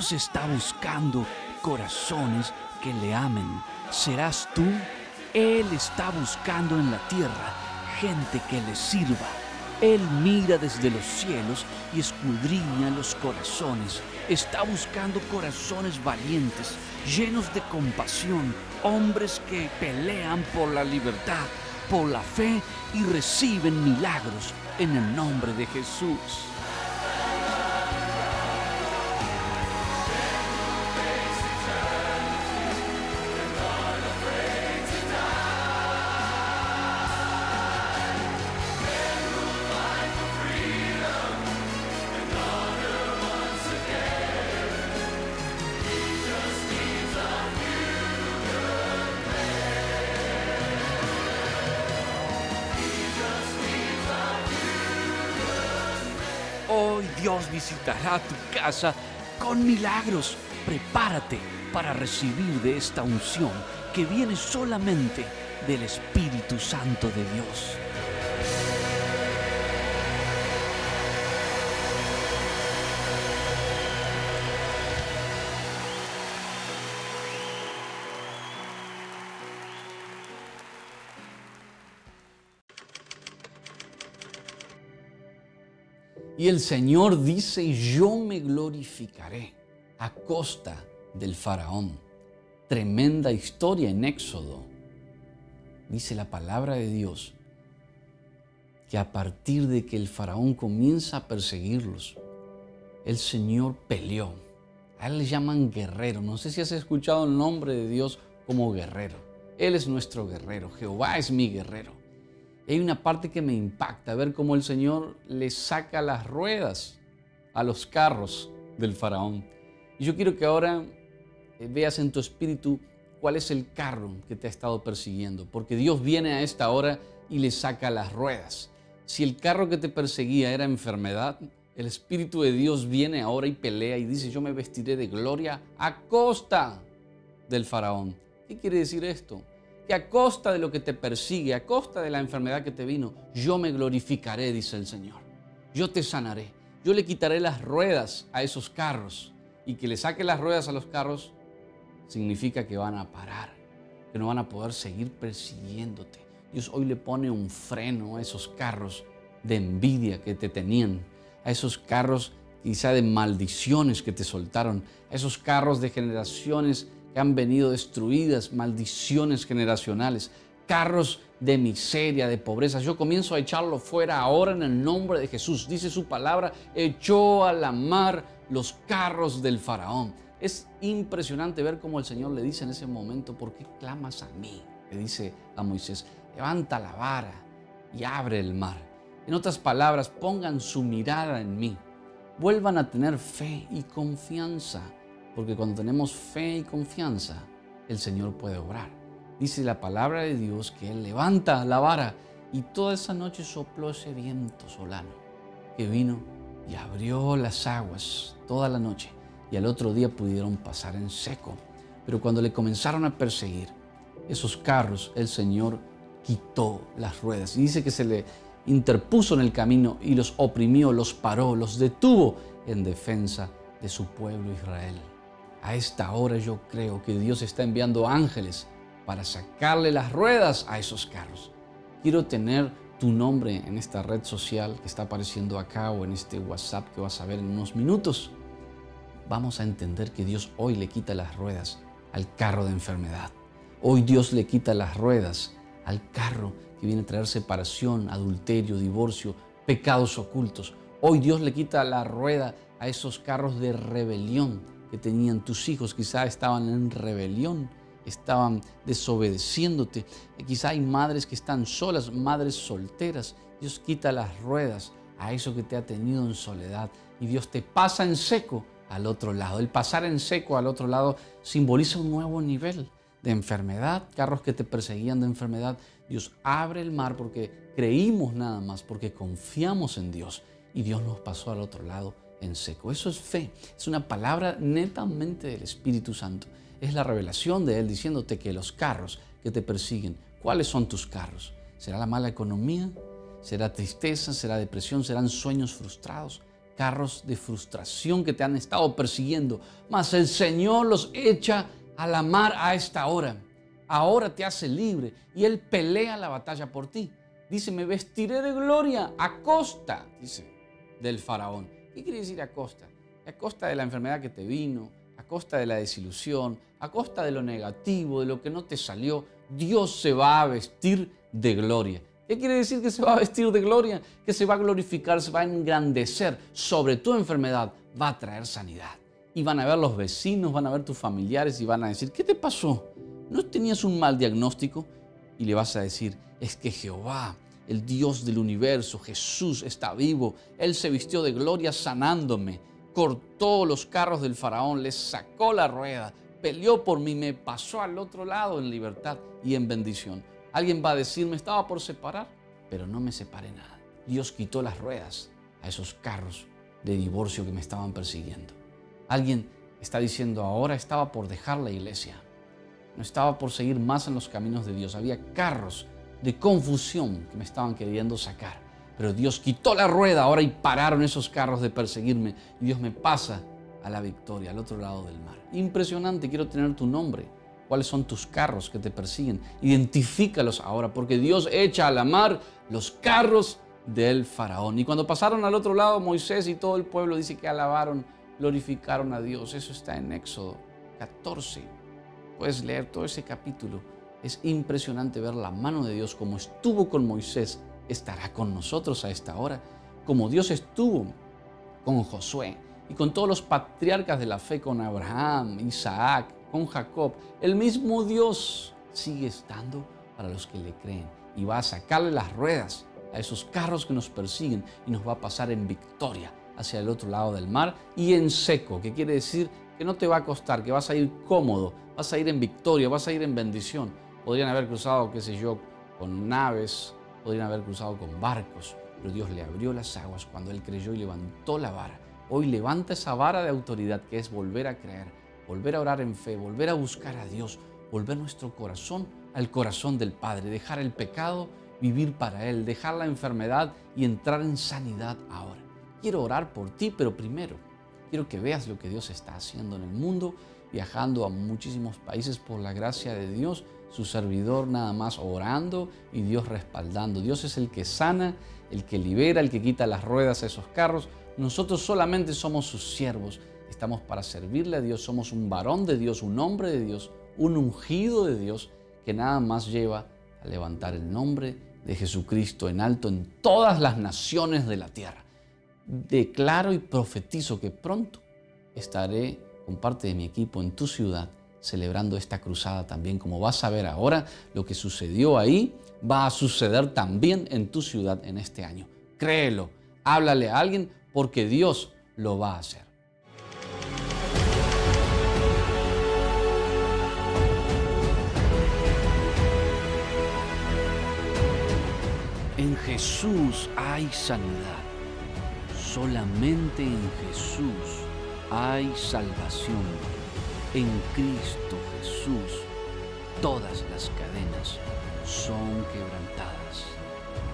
Dios está buscando corazones que le amen. ¿Serás tú? Él está buscando en la tierra gente que le sirva. Él mira desde los cielos y escudriña los corazones. Está buscando corazones valientes, llenos de compasión, hombres que pelean por la libertad, por la fe y reciben milagros en el nombre de Jesús. Dios visitará tu casa con milagros. Prepárate para recibir de esta unción que viene solamente del Espíritu Santo de Dios. Y el Señor dice, yo me glorificaré a costa del faraón. Tremenda historia en Éxodo. Dice la palabra de Dios que a partir de que el faraón comienza a perseguirlos, el Señor peleó. A él le llaman guerrero. No sé si has escuchado el nombre de Dios como guerrero. Él es nuestro guerrero. Jehová es mi guerrero. Hay una parte que me impacta, ver cómo el Señor le saca las ruedas a los carros del faraón. Y yo quiero que ahora eh, veas en tu espíritu cuál es el carro que te ha estado persiguiendo, porque Dios viene a esta hora y le saca las ruedas. Si el carro que te perseguía era enfermedad, el Espíritu de Dios viene ahora y pelea y dice, yo me vestiré de gloria a costa del faraón. ¿Qué quiere decir esto? A costa de lo que te persigue, a costa de la enfermedad que te vino, yo me glorificaré, dice el Señor. Yo te sanaré. Yo le quitaré las ruedas a esos carros. Y que le saque las ruedas a los carros significa que van a parar, que no van a poder seguir persiguiéndote. Dios hoy le pone un freno a esos carros de envidia que te tenían, a esos carros quizá de maldiciones que te soltaron, a esos carros de generaciones que han venido destruidas, maldiciones generacionales, carros de miseria, de pobreza. Yo comienzo a echarlo fuera ahora en el nombre de Jesús. Dice su palabra, echó a la mar los carros del faraón. Es impresionante ver cómo el Señor le dice en ese momento, ¿por qué clamas a mí? Le dice a Moisés, levanta la vara y abre el mar. En otras palabras, pongan su mirada en mí. Vuelvan a tener fe y confianza porque cuando tenemos fe y confianza, el Señor puede obrar. Dice la palabra de Dios que Él levanta la vara y toda esa noche sopló ese viento solano que vino y abrió las aguas toda la noche y al otro día pudieron pasar en seco. Pero cuando le comenzaron a perseguir esos carros, el Señor quitó las ruedas y dice que se le interpuso en el camino y los oprimió, los paró, los detuvo en defensa de su pueblo Israel. A esta hora yo creo que Dios está enviando ángeles para sacarle las ruedas a esos carros. Quiero tener tu nombre en esta red social que está apareciendo acá o en este WhatsApp que vas a ver en unos minutos. Vamos a entender que Dios hoy le quita las ruedas al carro de enfermedad. Hoy Dios le quita las ruedas al carro que viene a traer separación, adulterio, divorcio, pecados ocultos. Hoy Dios le quita la rueda a esos carros de rebelión que tenían tus hijos, quizá estaban en rebelión, estaban desobedeciéndote. Quizá hay madres que están solas, madres solteras. Dios quita las ruedas a eso que te ha tenido en soledad y Dios te pasa en seco al otro lado. El pasar en seco al otro lado simboliza un nuevo nivel de enfermedad, carros que te perseguían de enfermedad. Dios abre el mar porque creímos nada más, porque confiamos en Dios y Dios nos pasó al otro lado en seco. Eso es fe, es una palabra netamente del Espíritu Santo. Es la revelación de Él diciéndote que los carros que te persiguen, ¿cuáles son tus carros? ¿Será la mala economía? ¿Será tristeza? ¿Será depresión? ¿Serán sueños frustrados? carros de frustración que te han estado persiguiendo, mas el Señor los echa a la mar a esta hora. Ahora te hace libre y Él pelea la batalla por ti. Dice, me vestiré de gloria a costa, dice, del faraón. ¿Qué quiere decir a costa? A costa de la enfermedad que te vino, a costa de la desilusión, a costa de lo negativo, de lo que no te salió. Dios se va a vestir de gloria. ¿Qué quiere decir que se va a vestir de gloria? Que se va a glorificar, se va a engrandecer sobre tu enfermedad, va a traer sanidad. Y van a ver los vecinos, van a ver tus familiares y van a decir, ¿qué te pasó? ¿No tenías un mal diagnóstico? Y le vas a decir, es que Jehová, el Dios del universo, Jesús está vivo. Él se vistió de gloria sanándome, cortó los carros del faraón, les sacó la rueda, peleó por mí, me pasó al otro lado en libertad y en bendición. Alguien va a decir, me estaba por separar, pero no me separé nada. Dios quitó las ruedas a esos carros de divorcio que me estaban persiguiendo. Alguien está diciendo, ahora estaba por dejar la iglesia. No estaba por seguir más en los caminos de Dios. Había carros de confusión que me estaban queriendo sacar. Pero Dios quitó la rueda ahora y pararon esos carros de perseguirme. Y Dios me pasa a la victoria, al otro lado del mar. Impresionante, quiero tener tu nombre cuáles son tus carros que te persiguen. Identifícalos ahora, porque Dios echa a la mar los carros del faraón. Y cuando pasaron al otro lado, Moisés y todo el pueblo dice que alabaron, glorificaron a Dios. Eso está en Éxodo 14. Puedes leer todo ese capítulo. Es impresionante ver la mano de Dios como estuvo con Moisés, estará con nosotros a esta hora. Como Dios estuvo con Josué y con todos los patriarcas de la fe, con Abraham, Isaac, con Jacob, el mismo Dios sigue estando para los que le creen y va a sacarle las ruedas a esos carros que nos persiguen y nos va a pasar en victoria hacia el otro lado del mar y en seco, que quiere decir que no te va a costar, que vas a ir cómodo, vas a ir en victoria, vas a ir en bendición. Podrían haber cruzado, qué sé yo, con naves, podrían haber cruzado con barcos, pero Dios le abrió las aguas cuando él creyó y levantó la vara. Hoy levanta esa vara de autoridad que es volver a creer volver a orar en fe, volver a buscar a Dios, volver nuestro corazón al corazón del Padre, dejar el pecado, vivir para Él, dejar la enfermedad y entrar en sanidad ahora. Quiero orar por ti, pero primero quiero que veas lo que Dios está haciendo en el mundo, viajando a muchísimos países por la gracia de Dios, su servidor nada más orando y Dios respaldando. Dios es el que sana, el que libera, el que quita las ruedas a esos carros. Nosotros solamente somos sus siervos estamos para servirle a Dios, somos un varón de Dios, un hombre de Dios, un ungido de Dios que nada más lleva a levantar el nombre de Jesucristo en alto en todas las naciones de la tierra. Declaro y profetizo que pronto estaré con parte de mi equipo en tu ciudad celebrando esta cruzada también. Como vas a ver ahora, lo que sucedió ahí va a suceder también en tu ciudad en este año. Créelo, háblale a alguien porque Dios lo va a hacer. En Jesús hay sanidad. Solamente en Jesús hay salvación. En Cristo Jesús todas las cadenas son quebrantadas.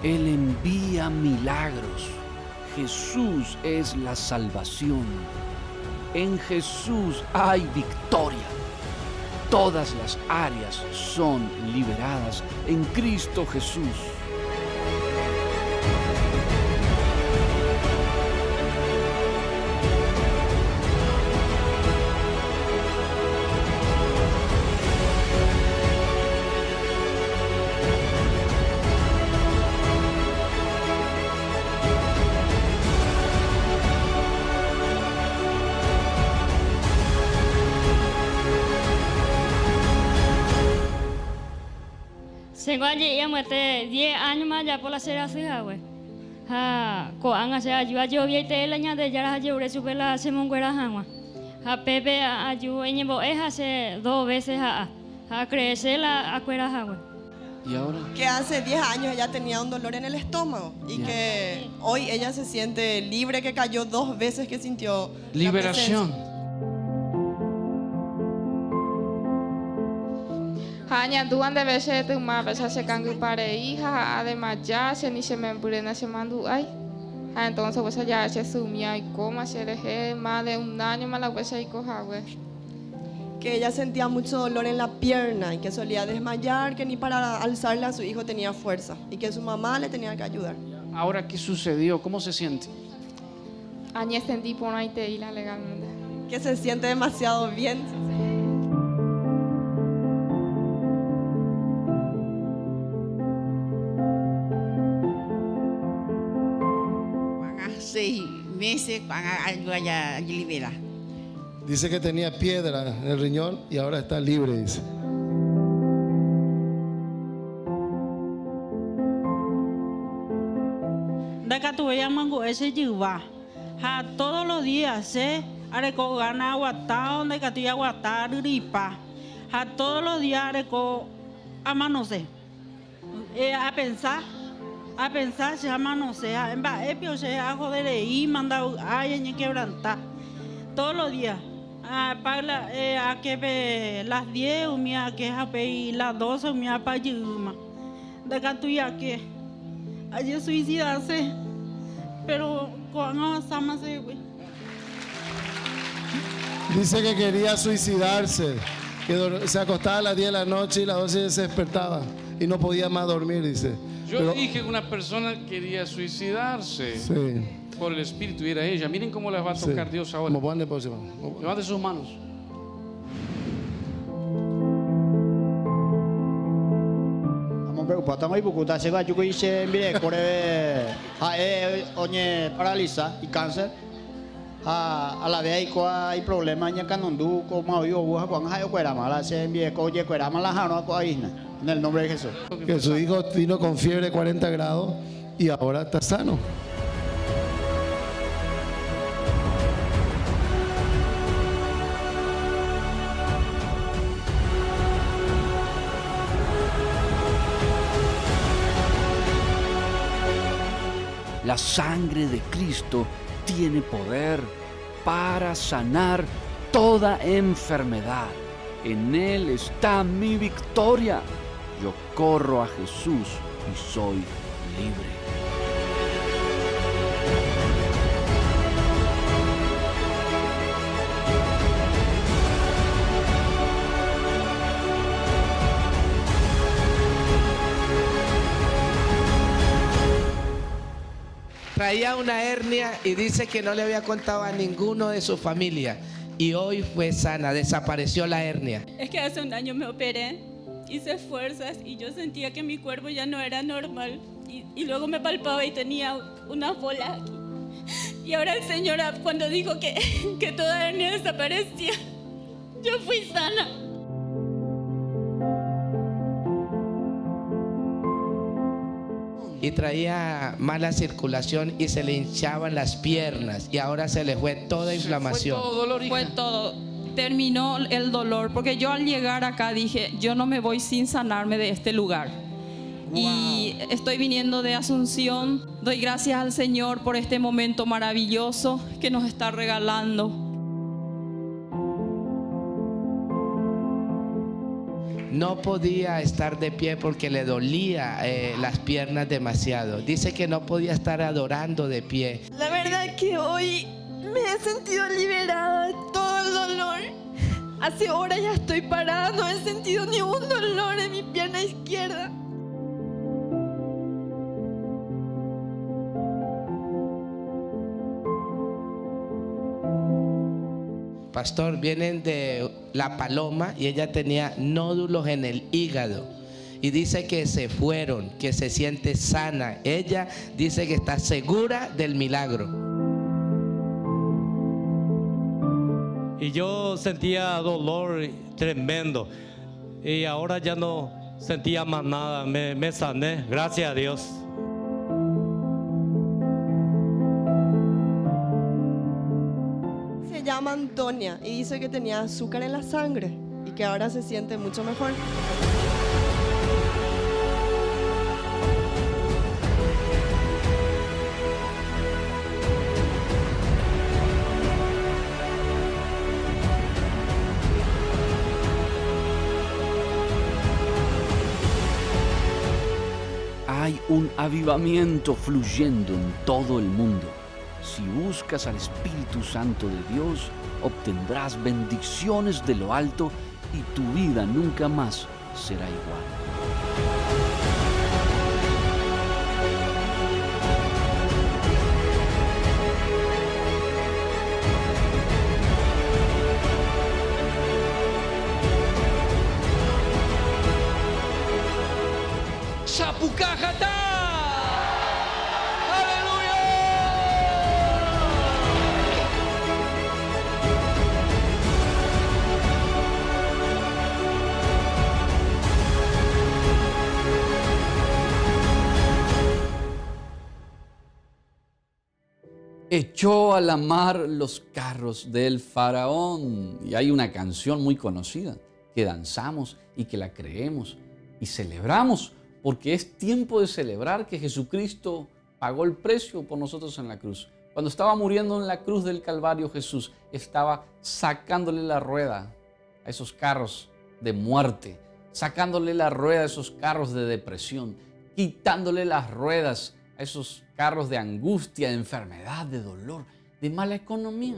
Él envía milagros. Jesús es la salvación. En Jesús hay victoria. Todas las áreas son liberadas en Cristo Jesús. Tengo allí ya muerte 10 años más ya por la cera fija, güey. Ha, ko anga se ayuda yo vi te la de ya la lleve su la se monguera hangua. Ha pepe ayu eñebo es hace dos veces a a crecer la acuera güey. ¿Y ahora? Que hace 10 años ella tenía un dolor en el estómago y que hoy ella se siente libre, que cayó dos veces que sintió liberación. Hanya duan de veces tu ma pesa se kangu pare hija además ya se ni se me purena se mandu ay Ah, entonces pues ya se sumía y coma se dejé más de un año más la pues y coja. Que ella sentía mucho dolor en la pierna y que solía desmayar, que ni para alzarle a su hijo tenía fuerza y que su mamá le tenía que ayudar. Ahora, ¿qué sucedió? ¿Cómo se siente? Añe sentí por ahí te la legalmente. Que se siente demasiado bien. Meses, cuando ayuda ya libera. Dice que tenía piedra en el riñón y ahora está libre, dice. Daca tuve ya mango ese yuva. Ha todos los días se areco gana aguatado, de catuya aguatar ripa. Ha todos los días areco amanose. Eh, a pensar, a pensar se amanose. En va epio se a joder y manda ay en quebranta. Todos los días. A para eh, a que ve las 10 umia que a pe las 12 umia pa yuma. De catuya que ayer suicidarse, pero con avanzamos güey. Dice que quería suicidarse, que se acostaba a las 10 de la noche y a las 12 se despertaba y no podía más dormir, dice. Yo Pero- dije que una persona quería suicidarse Sí, por el espíritu y era ella. Miren cómo les va a sí. tocar Dios ahora. Como pone próxima. Levante sus manos. Estamos preocupados, estamos preocupados. Se va, yo que hice, mire, corre, a eh, oye, paraliza y cáncer. A, a la vez hay, hay problemas en Canondú, como yo, buja, con hay cuera mala, se envíe, oye, cuera mala, jano, a isna. En el nombre de Jesús. Que su hijo vino con fiebre 40 grados y ahora está sano. La sangre de Cristo tiene poder para sanar toda enfermedad. En Él está mi victoria. Yo corro a Jesús y soy libre. Traía una hernia y dice que no le había contado a ninguno de su familia. Y hoy fue sana, desapareció la hernia. Es que hace un año me operé, hice fuerzas y yo sentía que mi cuerpo ya no era normal. Y, y luego me palpaba y tenía una bola aquí. Y ahora el Señor, ah, cuando dijo que, que toda hernia desaparecía, yo fui sana. Y traía mala circulación y se le hinchaban las piernas. Y ahora se le fue toda inflamación. Fue todo dolor, hija. Fue todo. Terminó el dolor, porque yo al llegar acá dije, yo no me voy sin sanarme de este lugar. Y estoy viniendo de Asunción. Doy gracias al Señor por este momento maravilloso que nos está regalando. No podía estar de pie porque le dolía eh, las piernas demasiado. Dice que no podía estar adorando de pie. La verdad que hoy me he sentido liberada de todo el dolor. Hace horas ya estoy parada, no he sentido ni un dolor en mi pierna izquierda. Pastor, vienen de La Paloma y ella tenía nódulos en el hígado. Y dice que se fueron, que se siente sana. Ella dice que está segura del milagro. Y yo sentía dolor tremendo. Y ahora ya no sentía más nada. Me, sané, gracias a Dios. Y dice que tenía azúcar en la sangre y que ahora se siente mucho mejor. Hay un avivamiento fluyendo en todo el mundo. Si buscas al Espíritu Santo de Dios, obtendrás bendiciones de lo alto y tu vida nunca más será igual. ¡Sapucajatá! Echó a la mar los carros del faraón. Y hay una canción muy conocida que danzamos y que la creemos y celebramos porque es tiempo de celebrar que Jesucristo pagó el precio por nosotros en la cruz. Cuando estaba muriendo en la cruz del Calvario, Jesús estaba sacándole la rueda a esos carros de muerte, sacándole la rueda a esos carros de depresión, quitándole las ruedas a esos carros de angustia, de enfermedad, de dolor, de mala economía.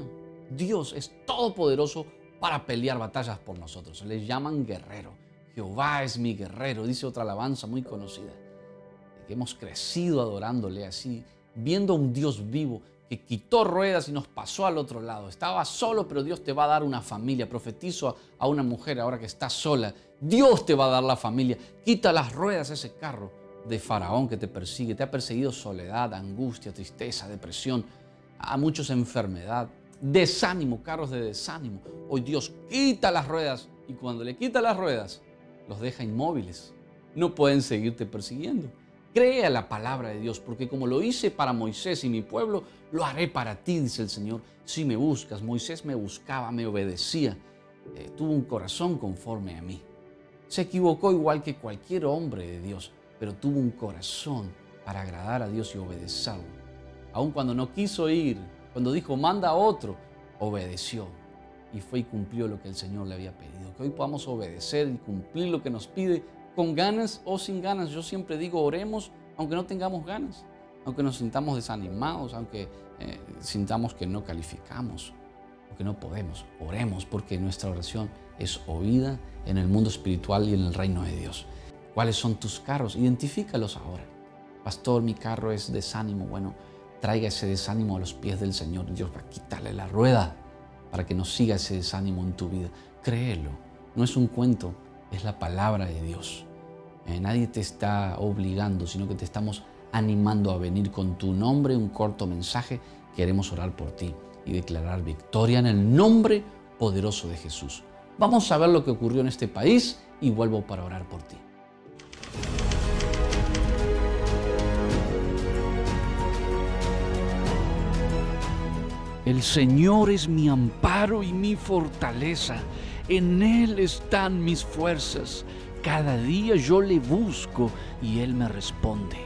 Dios es todopoderoso para pelear batallas por nosotros. Les llaman guerrero. Jehová es mi guerrero, dice otra alabanza muy conocida. Que hemos crecido adorándole así, viendo a un Dios vivo que quitó ruedas y nos pasó al otro lado. Estaba solo, pero Dios te va a dar una familia. Profetizo a una mujer ahora que está sola. Dios te va a dar la familia. Quita las ruedas a ese carro de Faraón que te persigue. Te ha perseguido soledad, angustia, tristeza, depresión, a muchos enfermedad, desánimo, carros de desánimo. Hoy Dios quita las ruedas y cuando le quita las ruedas, los deja inmóviles. No pueden seguirte persiguiendo. Cree a la palabra de Dios, porque como lo hice para Moisés y mi pueblo, lo haré para ti, dice el Señor. Si me buscas, Moisés me buscaba, me obedecía, eh, tuvo un corazón conforme a mí. Se equivocó igual que cualquier hombre de Dios, pero tuvo un corazón para agradar a Dios y obedecerlo. Aun cuando no quiso ir, cuando dijo, manda a otro, obedeció y fue y cumplió lo que el Señor le había pedido. Que hoy podamos obedecer y cumplir lo que nos pide con ganas o sin ganas. Yo siempre digo, oremos aunque no tengamos ganas, aunque nos sintamos desanimados, aunque eh, sintamos que no calificamos, aunque no podemos. Oremos porque nuestra oración es oída en el mundo espiritual y en el reino de Dios. ¿Cuáles son tus carros? Identifícalos ahora. Pastor, mi carro es desánimo. Bueno, traiga ese desánimo a los pies del Señor. Dios va a quitarle la rueda para que no siga ese desánimo en tu vida. Créelo. No es un cuento, es la palabra de Dios. Eh, nadie te está obligando, sino que te estamos animando a venir con tu nombre, un corto mensaje. Queremos orar por ti y declarar victoria en el nombre poderoso de Jesús. Vamos a ver lo que ocurrió en este país y vuelvo para orar por ti. El Señor es mi amparo y mi fortaleza. En Él están mis fuerzas. Cada día yo le busco y Él me responde.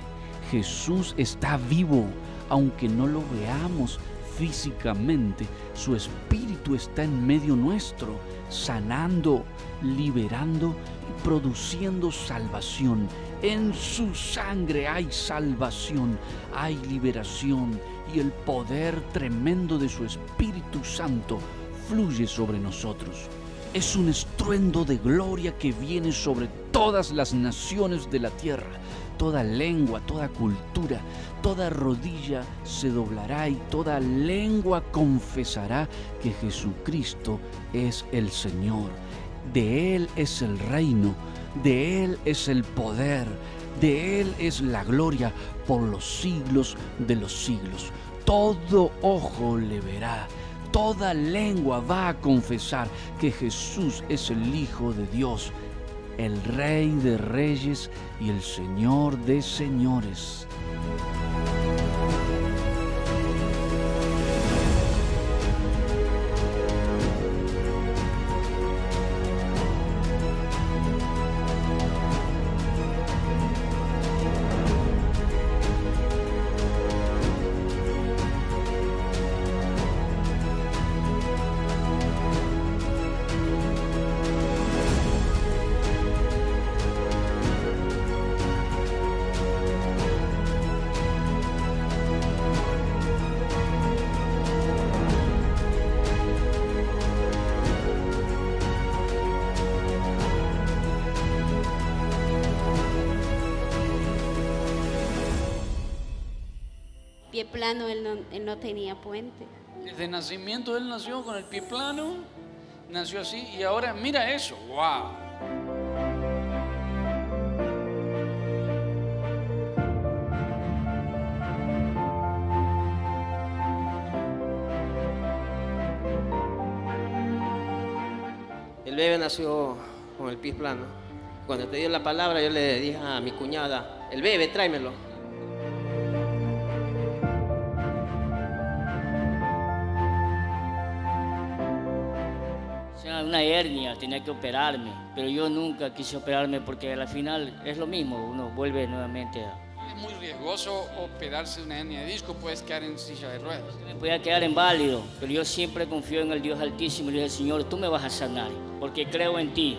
Jesús está vivo, aunque no lo veamos físicamente. Su espíritu está en medio nuestro, sanando, liberando y produciendo salvación. En su sangre hay salvación, hay liberación y el poder tremendo de su Espíritu Santo fluye sobre nosotros. Es un estruendo de gloria que viene sobre todas las naciones de la tierra. Toda lengua, toda cultura, toda rodilla se doblará y toda lengua confesará que Jesucristo es el Señor. De Él es el reino, de Él es el poder, de Él es la gloria por los siglos de los siglos. Todo ojo le verá, toda lengua va a confesar que Jesús es el Hijo de Dios, el Rey de Reyes y el Señor de Señores. Pie plano, él no, él no tenía puente. Desde nacimiento él nació con el pie plano, nació así y ahora mira eso, wow. El bebé nació con el pie plano. Cuando te dio la palabra, yo le dije a mi cuñada, el bebé, tráemelo. Hernia, tenía que operarme, pero yo nunca quise operarme porque al final es lo mismo, uno vuelve nuevamente a... Es muy riesgoso operarse una hernia de disco, puedes quedar en silla de ruedas. Me podía quedar inválido, pero yo siempre confío en el Dios Altísimo y le dije, Señor, tú me vas a sanar, porque creo en ti.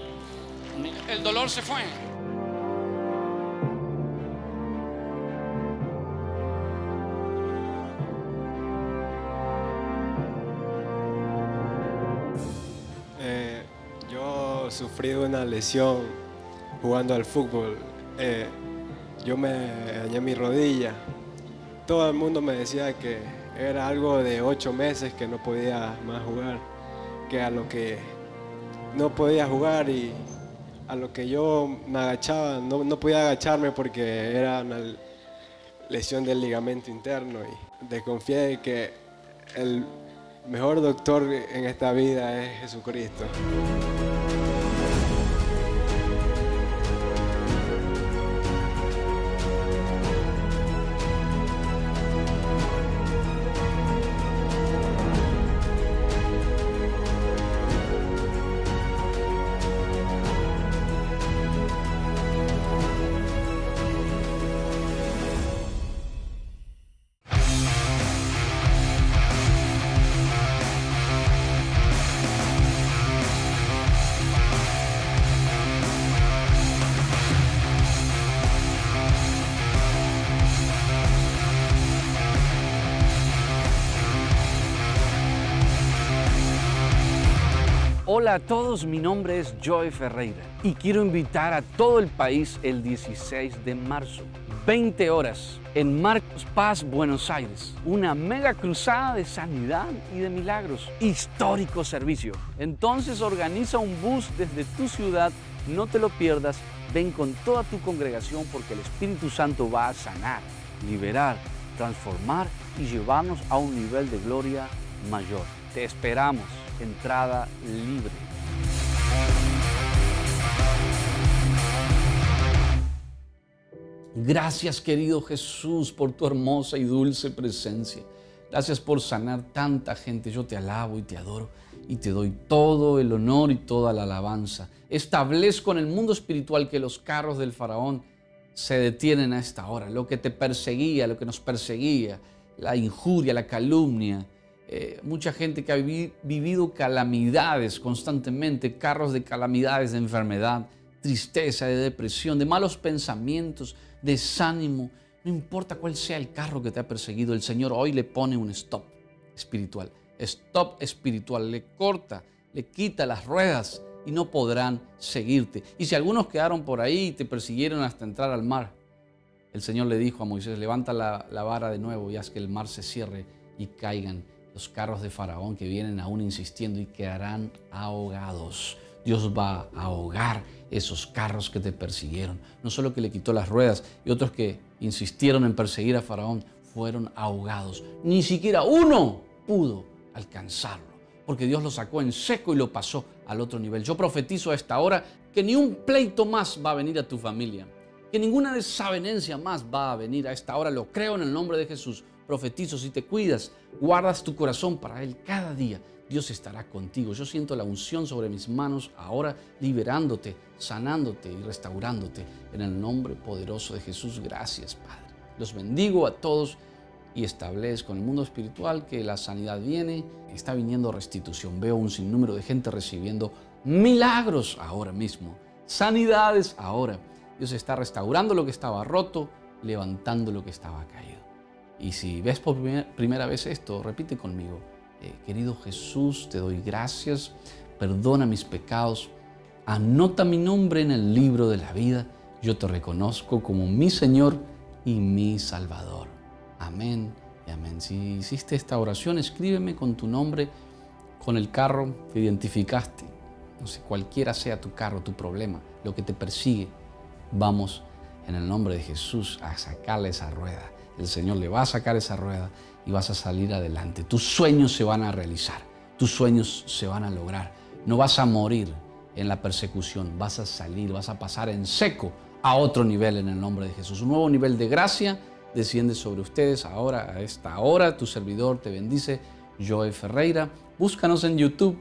El dolor se fue. Sufrí una lesión jugando al fútbol. Eh, yo me dañé mi rodilla. Todo el mundo me decía que era algo de ocho meses que no podía más jugar, que a lo que no podía jugar y a lo que yo me agachaba, no, no podía agacharme porque era una lesión del ligamento interno y desconfié de que el mejor doctor en esta vida es Jesucristo. Hola a todos, mi nombre es Joy Ferreira y quiero invitar a todo el país el 16 de marzo, 20 horas, en Marcos Paz, Buenos Aires, una mega cruzada de sanidad y de milagros, histórico servicio. Entonces organiza un bus desde tu ciudad, no te lo pierdas, ven con toda tu congregación porque el Espíritu Santo va a sanar, liberar, transformar y llevarnos a un nivel de gloria mayor. Te esperamos, entrada libre. Gracias querido Jesús por tu hermosa y dulce presencia. Gracias por sanar tanta gente. Yo te alabo y te adoro y te doy todo el honor y toda la alabanza. Establezco en el mundo espiritual que los carros del faraón se detienen a esta hora. Lo que te perseguía, lo que nos perseguía, la injuria, la calumnia, eh, mucha gente que ha vivi- vivido calamidades constantemente, carros de calamidades, de enfermedad, tristeza, de depresión, de malos pensamientos, desánimo. No importa cuál sea el carro que te ha perseguido, el Señor hoy le pone un stop espiritual. Stop espiritual, le corta, le quita las ruedas y no podrán seguirte. Y si algunos quedaron por ahí y te persiguieron hasta entrar al mar, el Señor le dijo a Moisés, levanta la, la vara de nuevo y haz que el mar se cierre y caigan los carros de Faraón que vienen aún insistiendo y quedarán ahogados. Dios va a ahogar esos carros que te persiguieron. No solo que le quitó las ruedas y otros que insistieron en perseguir a Faraón fueron ahogados. Ni siquiera uno pudo alcanzarlo, porque Dios lo sacó en seco y lo pasó al otro nivel. Yo profetizo a esta hora que ni un pleito más va a venir a tu familia, que ninguna desavenencia más va a venir a esta hora. Lo creo en el nombre de Jesús. Profetizo, si te cuidas, guardas tu corazón para Él cada día. Dios estará contigo. Yo siento la unción sobre mis manos ahora, liberándote, sanándote y restaurándote. En el nombre poderoso de Jesús, gracias Padre. Los bendigo a todos y establezco en el mundo espiritual que la sanidad viene, está viniendo restitución. Veo un sinnúmero de gente recibiendo milagros ahora mismo, sanidades ahora. Dios está restaurando lo que estaba roto, levantando lo que estaba caído. Y si ves por primer- primera vez esto, repite conmigo, eh, querido Jesús, te doy gracias, perdona mis pecados, anota mi nombre en el libro de la vida, yo te reconozco como mi Señor y mi Salvador. Amén Y amén. Si hiciste esta oración, escríbeme con tu nombre, con el carro que identificaste. No sé, cualquiera sea tu carro, tu problema, lo que te persigue. Vamos en el nombre de Jesús a sacarle esa rueda. El Señor le va a sacar esa rueda y vas a salir adelante. Tus sueños se van a realizar, tus sueños se van a lograr. No vas a morir en la persecución, vas a salir, vas a pasar en seco a otro nivel en el nombre de Jesús. Un nuevo nivel de gracia desciende sobre ustedes ahora, a esta hora. Tu servidor te bendice, Joe Ferreira. Búscanos en YouTube,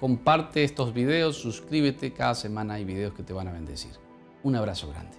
comparte estos videos, suscríbete. Cada semana hay videos que te van a bendecir. Un abrazo grande.